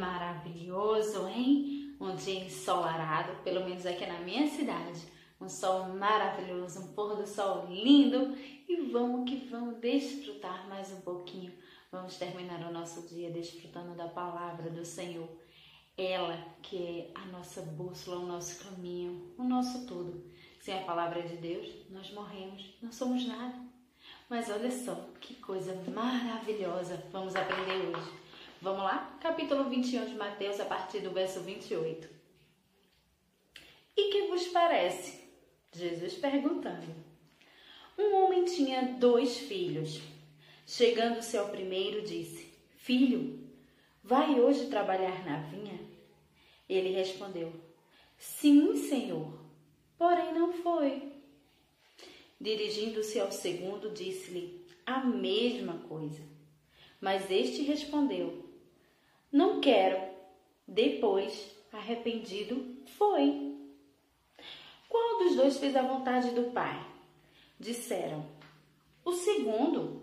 maravilhoso, hein? Um dia ensolarado, pelo menos aqui na minha cidade. Um sol maravilhoso, um pôr do sol lindo. E vamos que vamos desfrutar mais um pouquinho. Vamos terminar o nosso dia desfrutando da palavra do Senhor. Ela que é a nossa bússola, o nosso caminho, o nosso tudo. Sem a palavra de Deus, nós morremos, não somos nada. Mas olha só que coisa maravilhosa vamos aprender hoje. Vamos lá? Capítulo 21 de Mateus, a partir do verso 28. E que vos parece? Jesus perguntando. Um homem tinha dois filhos. Chegando-se ao primeiro, disse: Filho, vai hoje trabalhar na vinha? Ele respondeu: Sim, senhor, porém não foi. Dirigindo-se ao segundo, disse-lhe a mesma coisa. Mas este respondeu: não quero. Depois, arrependido, foi. Qual dos dois fez a vontade do Pai? Disseram: O segundo.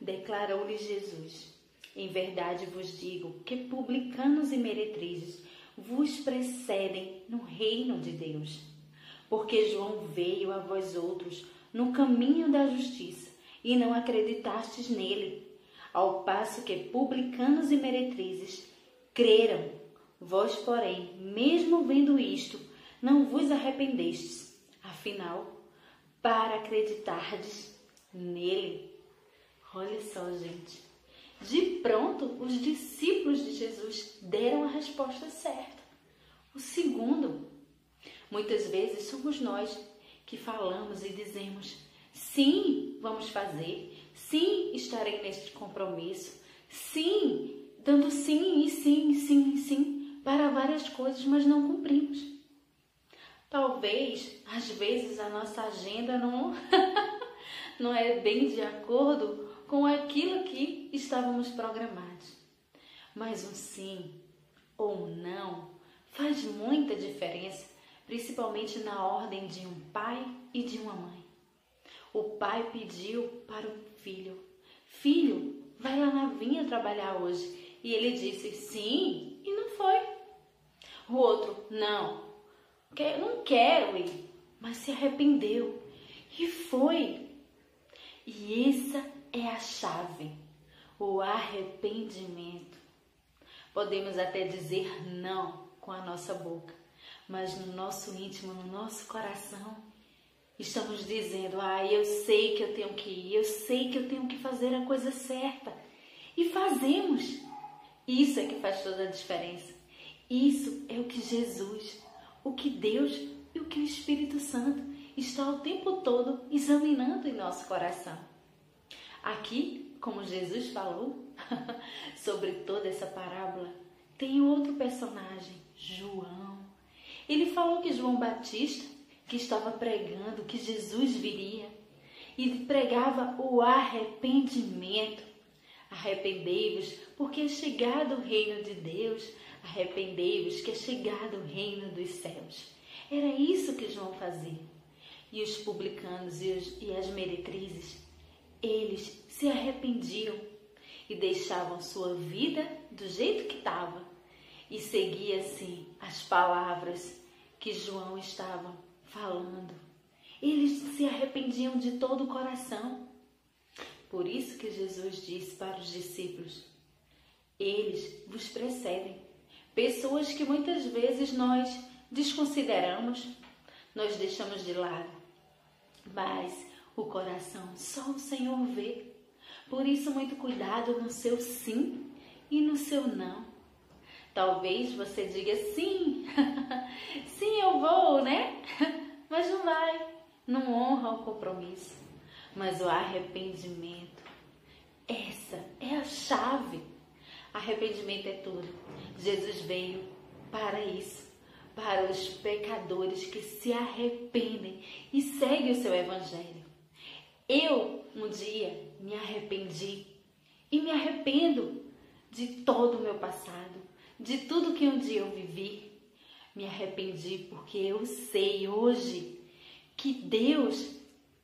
Declarou-lhe Jesus: Em verdade vos digo que publicanos e meretrizes vos precedem no reino de Deus. Porque João veio a vós outros no caminho da justiça e não acreditastes nele ao passo que publicanos e meretrizes creram. Vós, porém, mesmo vendo isto, não vos arrependestes. Afinal, para acreditardes nele. Olha só, gente. De pronto, os discípulos de Jesus deram a resposta certa. O segundo. Muitas vezes somos nós que falamos e dizemos: sim, vamos fazer, Sim, estarei neste compromisso. Sim, dando sim e sim e sim e sim para várias coisas, mas não cumprimos. Talvez, às vezes, a nossa agenda não, não é bem de acordo com aquilo que estávamos programados. Mas um sim ou um não faz muita diferença, principalmente na ordem de um pai e de uma mãe. O pai pediu para o filho: Filho, vai lá na vinha trabalhar hoje. E ele disse: Sim, e não foi. O outro: Não, não quero ir. Mas se arrependeu e foi. E essa é a chave, o arrependimento. Podemos até dizer não com a nossa boca, mas no nosso íntimo, no nosso coração, Estamos dizendo, ah, eu sei que eu tenho que ir, eu sei que eu tenho que fazer a coisa certa. E fazemos. Isso é que faz toda a diferença. Isso é o que Jesus, o que Deus e o que o Espírito Santo está o tempo todo examinando em nosso coração. Aqui, como Jesus falou sobre toda essa parábola, tem outro personagem, João. Ele falou que João Batista que estava pregando que Jesus viria e pregava o arrependimento. Arrependei-vos, porque é chegado o reino de Deus. Arrependei-vos, que é chegado o reino dos céus. Era isso que João fazia. E os publicanos e, os, e as meretrizes, eles se arrependiam e deixavam sua vida do jeito que estava e seguia assim as palavras que João estava falando. Eles se arrependiam de todo o coração. Por isso que Jesus disse para os discípulos: Eles vos precedem. Pessoas que muitas vezes nós desconsideramos, nós deixamos de lado. Mas o coração só o Senhor vê. Por isso, muito cuidado no seu sim e no seu não. Talvez você diga sim, sim eu vou, né? Mas não vai, não honra o compromisso. Mas o arrependimento, essa é a chave. Arrependimento é tudo. Jesus veio para isso, para os pecadores que se arrependem e seguem o seu evangelho. Eu um dia me arrependi e me arrependo de todo o meu passado de tudo que um dia eu vivi. Me arrependi porque eu sei hoje que Deus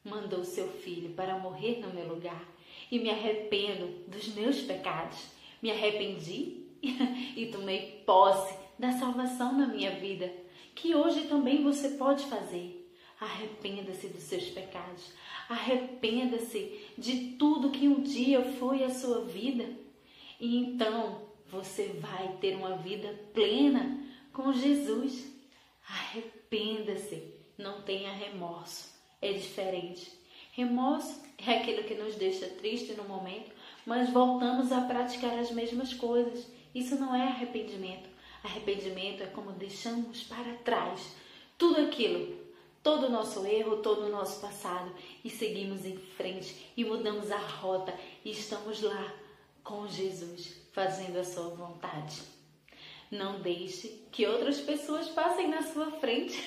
mandou seu filho para morrer no meu lugar e me arrependo dos meus pecados. Me arrependi e tomei posse da salvação na minha vida, que hoje também você pode fazer. Arrependa-se dos seus pecados. Arrependa-se de tudo que um dia foi a sua vida. E então você vai ter uma vida plena com Jesus. Arrependa-se. Não tenha remorso. É diferente. Remorso é aquilo que nos deixa triste no momento, mas voltamos a praticar as mesmas coisas. Isso não é arrependimento. Arrependimento é como deixamos para trás tudo aquilo todo o nosso erro, todo o nosso passado e seguimos em frente e mudamos a rota e estamos lá com Jesus, fazendo a sua vontade. Não deixe que outras pessoas passem na sua frente.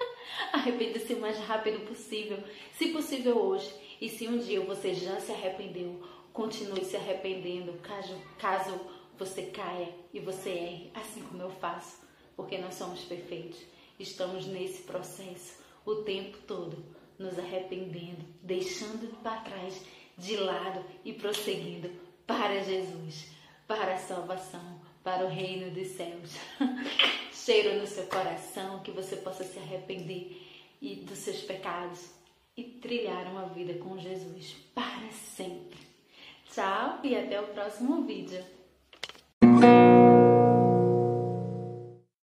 Arrependa-se o mais rápido possível, se possível hoje. E se um dia você já se arrependeu, continue se arrependendo, caso, caso você caia e você erre, assim como eu faço, porque nós somos perfeitos. Estamos nesse processo o tempo todo, nos arrependendo, deixando para trás, de lado e prosseguindo para Jesus, para a salvação, para o reino dos céus. Cheiro no seu coração, que você possa se arrepender e dos seus pecados e trilhar uma vida com Jesus para sempre. Tchau e até o próximo vídeo.